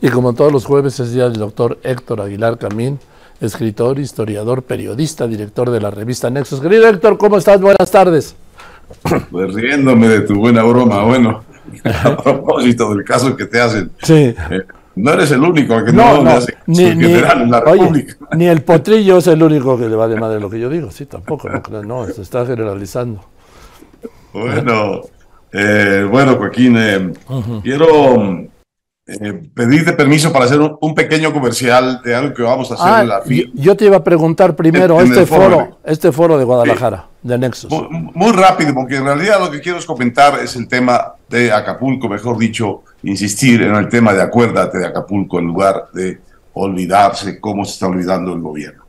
Y como todos los jueves es día del doctor Héctor Aguilar Camín, escritor, historiador, periodista, director de la revista Nexos. Querido Héctor, ¿cómo estás? Buenas tardes. Pues riéndome de tu buena broma, bueno, a propósito del caso que te hacen. Sí. Eh, no eres el único que no, no, hace ni, en la República. ni el potrillo es el único que le va de madre lo que yo digo, sí, tampoco, no, se está generalizando. Bueno, eh, bueno, Joaquín, eh, quiero eh, pedirte permiso para hacer un, pequeño comercial de algo que vamos a hacer ah, en la FI. Yo te iba a preguntar primero este foro, este foro de Guadalajara, de Nexus. Muy, rápido, porque en realidad lo que quiero es comentar es el tema de Acapulco, mejor dicho, insistir en el tema de acuérdate de Acapulco en lugar de olvidarse cómo se está olvidando el gobierno.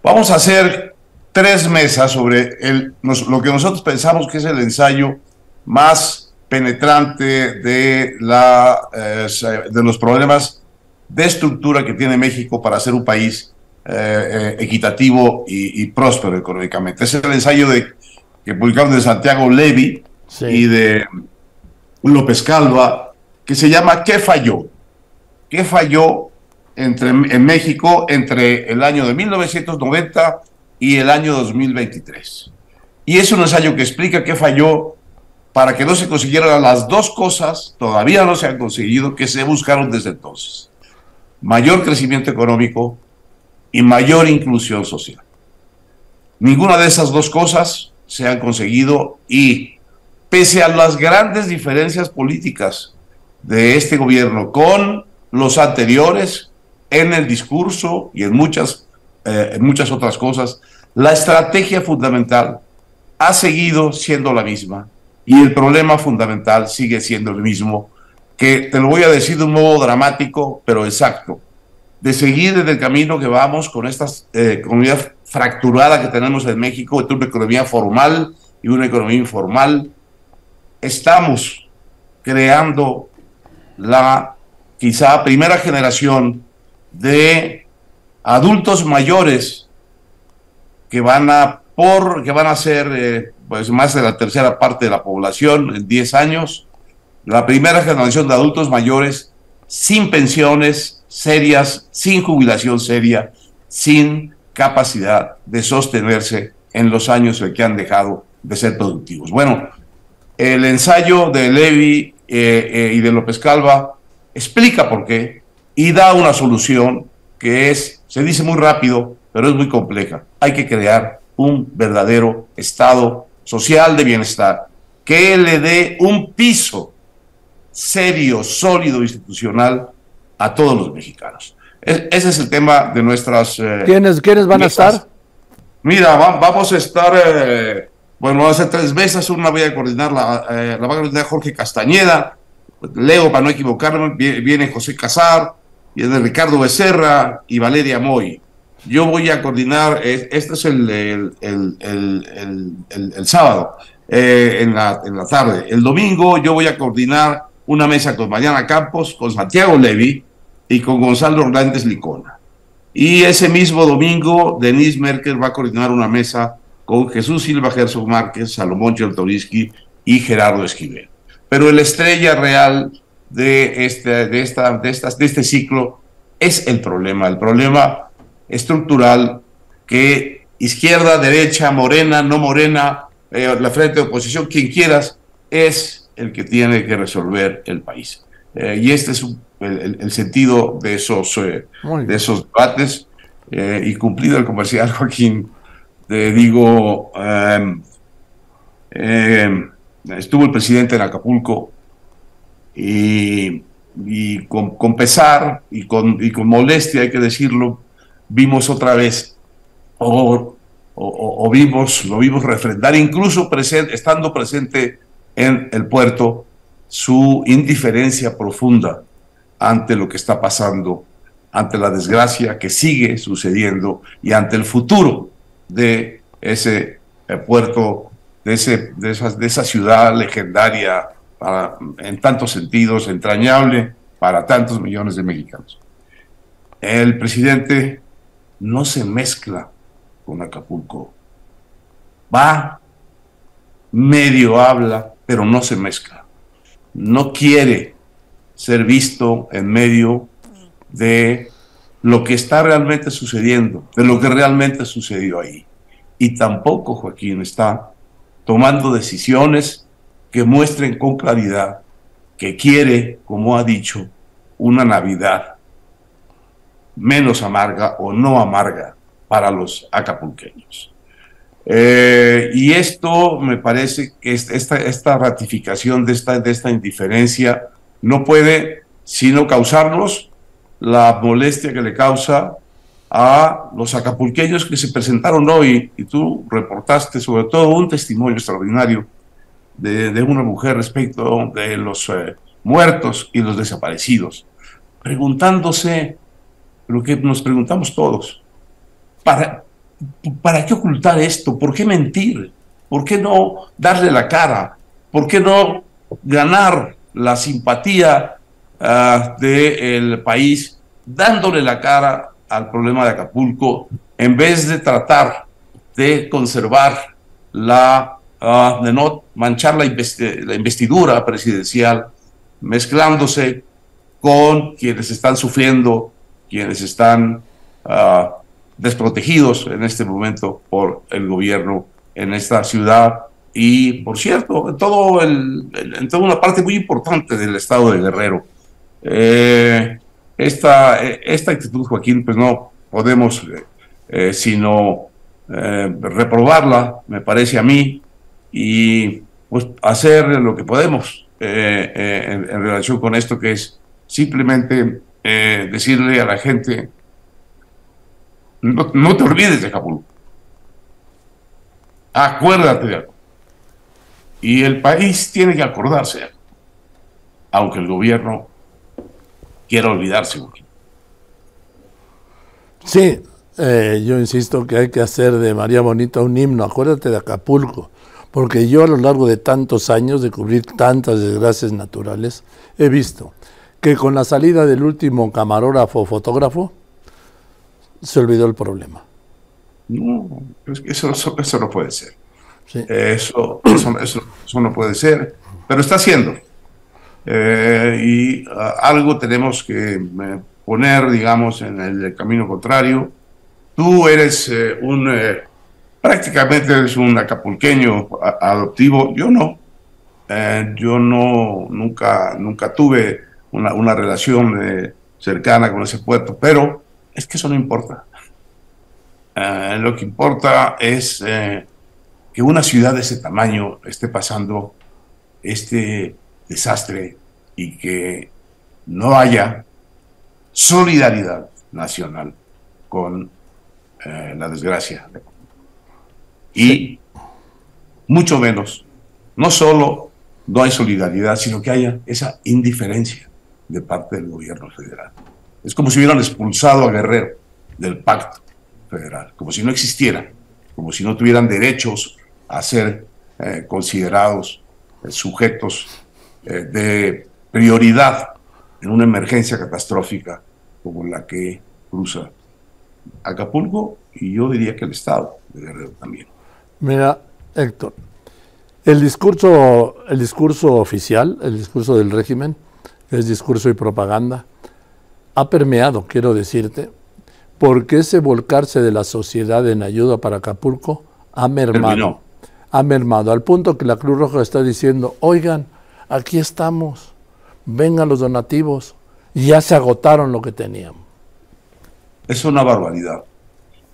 Vamos a hacer tres mesas sobre el, lo que nosotros pensamos que es el ensayo más penetrante de, la, eh, de los problemas de estructura que tiene México para ser un país eh, eh, equitativo y, próspero económicamente. Es el ensayo de, que publicaron de Santiago Levy y de López Calva, que se llama ¿Qué falló? ¿Qué falló entre, en México entre el año de 1990 y el año 2023? Y es un ensayo que explica qué falló para que no se consiguieran las dos cosas, todavía no se han conseguido, que se buscaron desde entonces. Mayor crecimiento económico y mayor inclusión social. Ninguna de esas dos cosas se han conseguido y pese a las grandes diferencias políticas de este gobierno con los anteriores en el discurso y en muchas, eh, en muchas otras cosas, la estrategia fundamental ha seguido siendo la misma y el problema fundamental sigue siendo el mismo, que te lo voy a decir de un modo dramático, pero exacto, de seguir desde el camino que vamos con esta eh, comunidad fracturada que tenemos en México, entre una economía formal y una economía informal, estamos creando la quizá primera generación de adultos mayores que van a por que van a ser eh, pues más de la tercera parte de la población en 10 años, la primera generación de adultos mayores sin pensiones serias, sin jubilación seria, sin capacidad de sostenerse en los años en que han dejado de ser productivos. Bueno, el ensayo de Levi eh, eh, y de López Calva explica por qué y da una solución que es, se dice muy rápido, pero es muy compleja. Hay que crear un verdadero Estado social de bienestar, que le dé un piso serio, sólido, institucional a todos los mexicanos. ese es el tema de nuestras... Eh, ¿Quiénes, van a estar? Mira, vamos a estar, eh, bueno, vamos a hacer tres mesas, una voy a coordinar, la, eh, la va a coordinar Jorge Castañeda, Leo, para no equivocarme, viene José Casar, viene Ricardo Becerra y Valeria Moy. Yo voy a coordinar, este es el, el, sábado, eh, en, la, en la tarde. El domingo yo voy a coordinar una mesa con Mariana Campos, con Santiago Levy y con Gonzalo Hernández Licona. Y ese mismo domingo, Denise Merkel va a coordinar una mesa con Jesús Silva Gerson Márquez, Salomón Cheltoriski y Gerardo Esquivel. Pero el estrella real de este, de, esta, de, estas, de este ciclo es el problema. El problema estructural que izquierda, derecha, morena, no morena, eh, la frente de oposición, quien quieras, es el que tiene que resolver el país. Eh, y este es el, sentido de esos, eh, de esos debates. y cumplido el comercial, Joaquín, te digo, em, em, estuvo el presidente en Acapulco y, con, pesar y con, y con molestia, hay que decirlo, vimos otra vez o, vimos, lo vimos refrendar, incluso estando presente en el puerto, su indiferencia profunda ante lo que está pasando, ante la desgracia que sigue sucediendo y ante el futuro de ese eh, puerto, de, ese, de esa ciudad legendaria, en tantos sentidos, entrañable para tantos millones de mexicanos. El presidente no se mezcla con Acapulco. Va, medio habla, pero no se mezcla. No quiere ser visto en medio de lo que está realmente sucediendo, de lo que realmente sucedió ahí. Y tampoco Joaquín está tomando decisiones que muestren con claridad que quiere, como ha dicho, una Navidad menos amarga o no amarga para los acapulqueños. Eh, y esto me parece que esta, esta ratificación de esta, de esta indiferencia no puede sino causarnos la molestia que le causa a los acapulqueños que se presentaron hoy y tú reportaste sobre todo un testimonio extraordinario de, una mujer respecto de los eh, muertos y los desaparecidos, preguntándose lo que nos preguntamos todos, ¿para, ¿para qué ocultar esto? ¿Por qué mentir? ¿Por qué no darle la cara? ¿Por qué no ganar la simpatía uh, del país dándole la cara al problema de Acapulco en vez de tratar de conservar la, uh, de no manchar la investidura presidencial, mezclándose con quienes están sufriendo, quienes están uh, desprotegidos en este momento por el gobierno en esta ciudad y, por cierto, en, todo el, en toda una parte muy importante del estado de Guerrero. Eh, esta, esta actitud, Joaquín, pues no podemos eh, sino eh, reprobarla, me parece a mí, y pues hacer lo que podemos en, en, relación con esto, que es simplemente decirle a la gente, no, no te olvides de Acapulco. Acuérdate de algo. Y el país tiene que acordarse, aunque el gobierno quiera olvidarse. Sí, eh, yo insisto que hay que hacer de María Bonita un himno. Acuérdate de Acapulco, porque yo a lo largo de tantos años de cubrir tantas desgracias naturales, he visto que con la salida del último camarógrafo fotógrafo, se olvidó el problema. No, eso, eso no puede ser. Eso, eso, no puede ser, pero está haciendo. Eh, y algo tenemos que eh, poner, digamos, en el camino contrario. Tú eres eh, un, prácticamente eres un acapulqueño adoptivo, yo no. yo no, nunca, nunca tuve una, una relación cercana con ese puerto, pero es que eso no importa. lo que importa es que una ciudad de ese tamaño esté pasando este desastre y que no haya solidaridad nacional con eh, la desgracia. Y mucho menos, no solo no hay solidaridad, sino que haya esa indiferencia de parte del gobierno federal. Es como si hubieran expulsado a Guerrero del pacto federal, como si no existiera, como si no tuvieran derechos a ser eh, considerados eh, sujetos eh, de prioridad en una emergencia catastrófica como la que cruza Acapulco y yo diría que el Estado de Guerrero también. Mira, Héctor, el discurso, el discurso oficial, el discurso del régimen, es discurso y propaganda, ha permeado, quiero decirte, porque ese volcarse de la sociedad en ayuda para Acapulco ha mermado ha mermado, al punto que la Cruz Roja está diciendo, oigan, aquí estamos, vengan los donativos, y ya se agotaron lo que tenían. Es una barbaridad,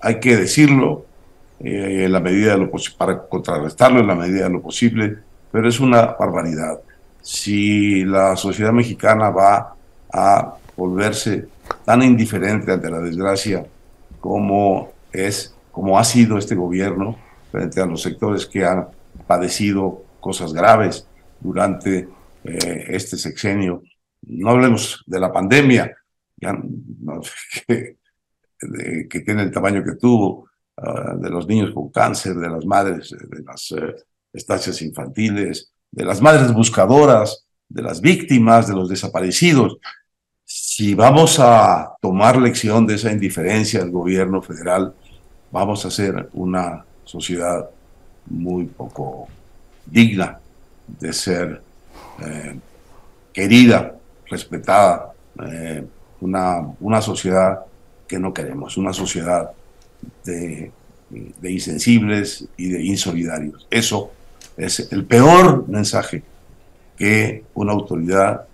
hay que decirlo eh, en la medida de lo para contrarrestarlo en la medida de lo posible, pero es una barbaridad. Si la sociedad mexicana va a volverse tan indiferente ante la desgracia como es, como ha sido este gobierno, frente a los sectores que han padecido cosas graves durante eh, este sexenio. No hablemos de la pandemia, que, tiene el tamaño que tuvo, ah, de los niños con cáncer, de las madres, de las eh, estancias infantiles, de las madres buscadoras, de las víctimas, de los desaparecidos. Si vamos a tomar lección de esa indiferencia del gobierno federal, vamos a hacer una sociedad muy poco digna de ser eh, querida respetada, eh, una, una sociedad que no queremos, una sociedad de, de insensibles y de insolidarios. Eso es el peor mensaje que una autoridad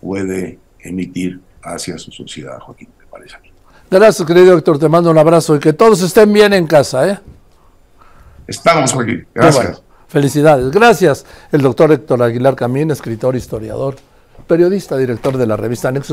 puede emitir hacia su sociedad, Joaquín, me parece a mí. Gracias, querido doctor. Te mando un abrazo y que todos estén bien en casa. ¿eh? Estamos, Joaquín. Gracias. Bueno, felicidades. Gracias. El doctor Héctor Aguilar Camín, escritor, historiador, periodista, director de la revista Nexus.